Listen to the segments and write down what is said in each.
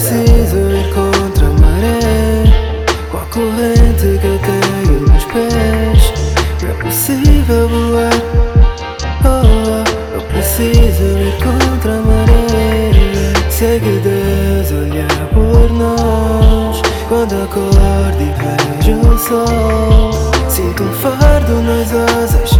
preciso ir contra a maré. Com a corrente que eu tenho nos pés Não é possível voar. Oh, oh, Eu preciso ir contra a maré. Segue é Deus olhar por nós Quando acordo e vejo o sol Sinto um fardo nas asas.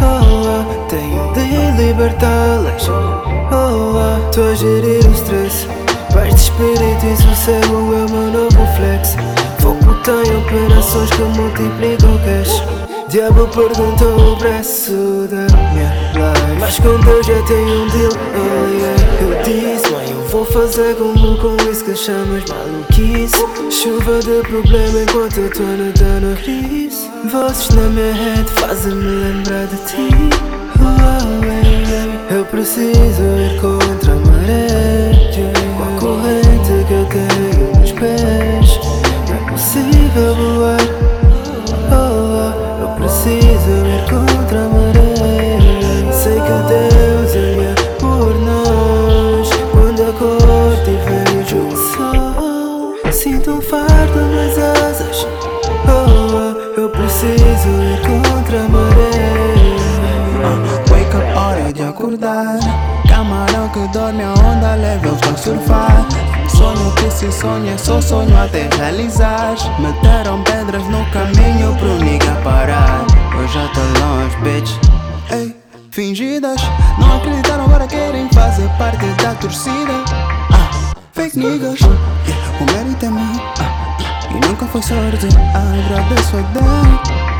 Oh, oh, Tenho de libertá-las. Oh, oh, Tô a gerir o stress. Paz de espírito e sossego é o meu novo flex. Foco tem operações que multiplicam cash. Diabo perguntou o preço da minha life. Mas com Deus já tenho um deal, oh yeah. Eu disse, mãe, eu vou fazer como com isso que chamas maluquice. Chuva de problema enquanto eu tô nadando na crise Vozes na minha head fazem-me lembrar de ti. Oh, yeah. Eu preciso ir contra preciso ir contra a maré uh, Wake up, hora de acordar. Camarão que dorme, a onda leve, eu vou surfar. Sonho que se sonha, só sonho até realizar. Meteram pedras no caminho pro nigga parar. Eu já tô longe, bitch. Ei, fingidas. Não acreditaram, agora querem fazer parte da torcida. Ah, Fake niggas. Yeah, O mérito é meu. Ah, E nunca foi sorte Agradeço a Deus